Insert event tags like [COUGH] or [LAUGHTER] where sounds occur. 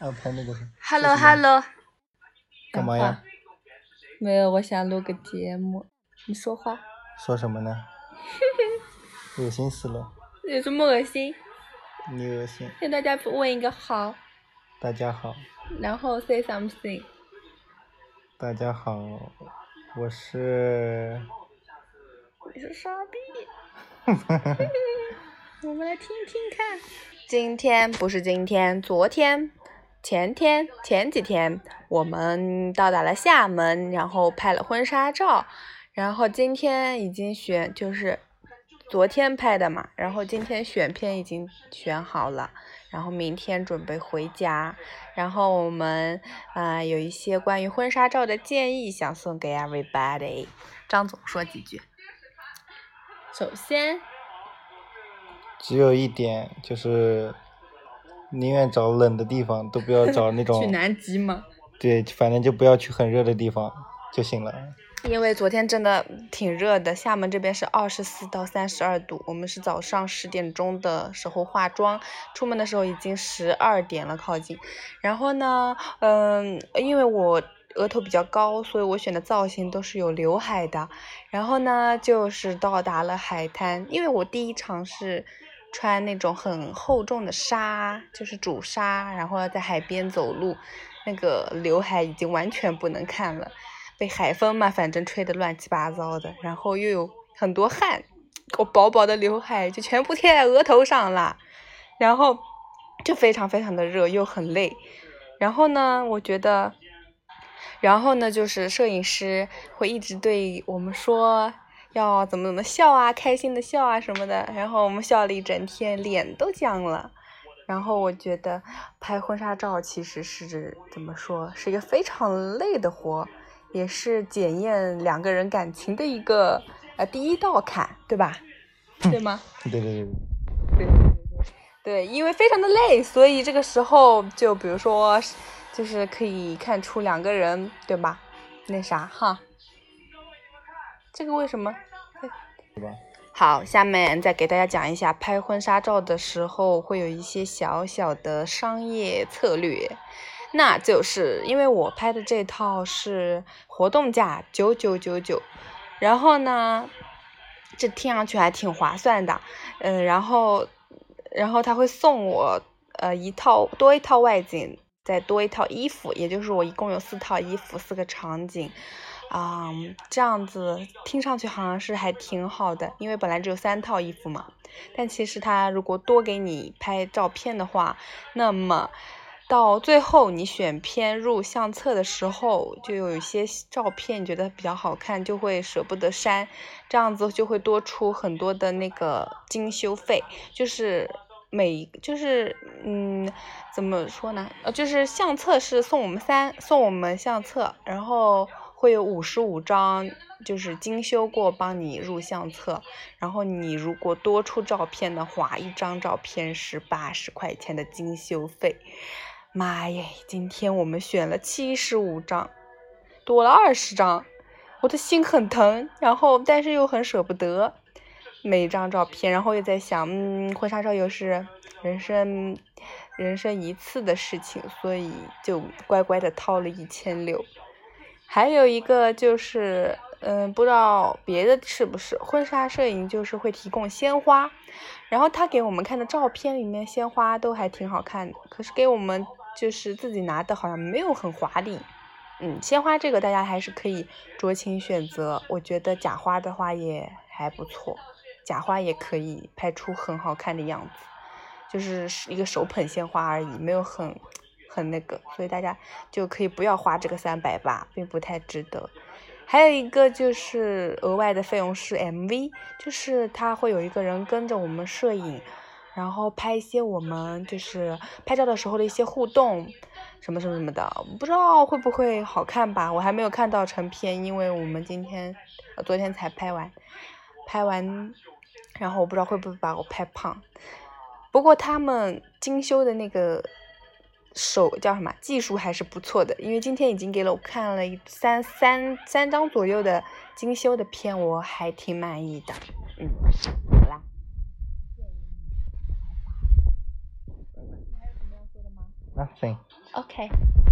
啊，拍那个是 Hello Hello，干嘛呀？没有，我想录个节目。你说话。说什么呢？[LAUGHS] 恶心死了。有什么恶心？你恶心。跟大家问一个好。大家好。然后 say something。大家好，我是。你是傻逼。[LAUGHS] [LAUGHS] 我们来听听看。今天不是今天，昨天、前天、前几天，我们到达了厦门，然后拍了婚纱照。然后今天已经选，就是昨天拍的嘛。然后今天选片已经选好了，然后明天准备回家。然后我们啊有一些关于婚纱照的建议想送给 everybody。张总说几句。首先，只有一点就是，宁愿找冷的地方，都不要找那种。[LAUGHS] 去南极吗？对，反正就不要去很热的地方就行了。因为昨天真的挺热的，厦门这边是二十四到三十二度。我们是早上十点钟的时候化妆，出门的时候已经十二点了，靠近。然后呢，嗯，因为我额头比较高，所以我选的造型都是有刘海的。然后呢，就是到达了海滩，因为我第一场是穿那种很厚重的纱，就是主纱，然后要在海边走路，那个刘海已经完全不能看了。被海风嘛，反正吹得乱七八糟的，然后又有很多汗，我薄薄的刘海就全部贴在额头上了，然后就非常非常的热，又很累。然后呢，我觉得，然后呢，就是摄影师会一直对我们说要怎么怎么笑啊，开心的笑啊什么的。然后我们笑了一整天，脸都僵了。然后我觉得拍婚纱照其实是怎么说，是一个非常累的活。也是检验两个人感情的一个呃第一道坎，对吧？对吗？对对对。对对对对，因为非常的累，所以这个时候就比如说，就是可以看出两个人对吧？那啥哈。这个为什么？对吧？好，下面再给大家讲一下拍婚纱照的时候会有一些小小的商业策略。那就是因为我拍的这套是活动价九九九九，然后呢，这听上去还挺划算的，嗯，然后，然后他会送我呃一套多一套外景，再多一套衣服，也就是我一共有四套衣服，四个场景，啊，这样子听上去好像是还挺好的，因为本来只有三套衣服嘛，但其实他如果多给你拍照片的话，那么。到最后你选片入相册的时候，就有一些照片觉得比较好看，就会舍不得删，这样子就会多出很多的那个精修费，就是每就是嗯怎么说呢？呃，就是相册是送我们三送我们相册，然后会有五十五张，就是精修过帮你入相册，然后你如果多出照片的话，一张照片是八十块钱的精修费。妈耶！今天我们选了七十五张，多了二十张，我的心很疼，然后但是又很舍不得每一张照片，然后又在想，嗯，婚纱照又是人生人生一次的事情，所以就乖乖的掏了一千六。还有一个就是，嗯，不知道别的是不是婚纱摄影就是会提供鲜花，然后他给我们看的照片里面鲜花都还挺好看的，可是给我们。就是自己拿的好像没有很华丽，嗯，鲜花这个大家还是可以酌情选择。我觉得假花的话也还不错，假花也可以拍出很好看的样子，就是一个手捧鲜花而已，没有很很那个，所以大家就可以不要花这个三百八，并不太值得。还有一个就是额外的费用是 MV，就是他会有一个人跟着我们摄影。然后拍一些我们就是拍照的时候的一些互动，什么什么什么的，不知道会不会好看吧？我还没有看到成片，因为我们今天，昨天才拍完，拍完，然后我不知道会不会把我拍胖。不过他们精修的那个手叫什么技术还是不错的，因为今天已经给了我看了三三三张左右的精修的片，我还挺满意的，嗯。好啦 Nothing. OK，get it。